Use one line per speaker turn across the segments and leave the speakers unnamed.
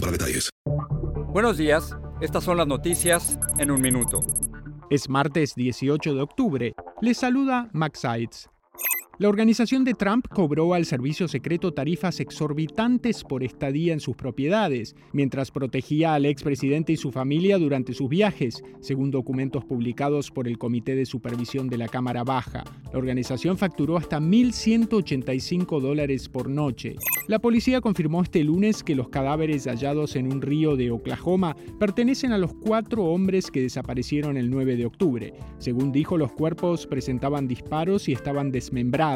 para detalles.
Buenos días, estas son las noticias en un minuto.
Es martes 18 de octubre. Les saluda Max Sides. La organización de Trump cobró al servicio secreto tarifas exorbitantes por estadía en sus propiedades, mientras protegía al expresidente y su familia durante sus viajes, según documentos publicados por el Comité de Supervisión de la Cámara Baja. La organización facturó hasta 1.185 dólares por noche. La policía confirmó este lunes que los cadáveres hallados en un río de Oklahoma pertenecen a los cuatro hombres que desaparecieron el 9 de octubre. Según dijo, los cuerpos presentaban disparos y estaban desmembrados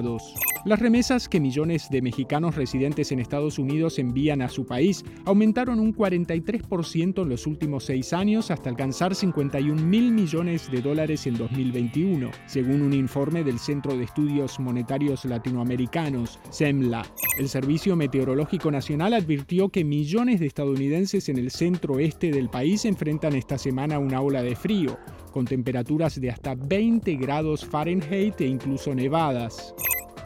las remesas que millones de mexicanos residentes en Estados Unidos envían a su país aumentaron un 43% en los últimos seis años hasta alcanzar 51 mil millones de dólares en 2021, según un informe del Centro de Estudios Monetarios Latinoamericanos, SEMLA. El Servicio Meteorológico Nacional advirtió que millones de estadounidenses en el centro oeste del país enfrentan esta semana una ola de frío, con temperaturas de hasta 20 grados Fahrenheit e incluso nevadas.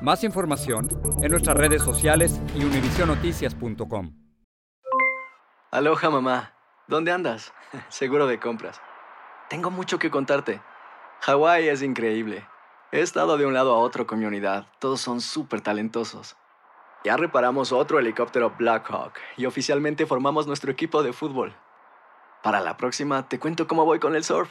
Más información en nuestras redes sociales y univisionoticias.com.
Aloha mamá, ¿dónde andas? Seguro de compras. Tengo mucho que contarte. Hawái es increíble. He estado de un lado a otro con mi unidad. Todos son súper talentosos. Ya reparamos otro helicóptero Blackhawk y oficialmente formamos nuestro equipo de fútbol. Para la próxima te cuento cómo voy con el surf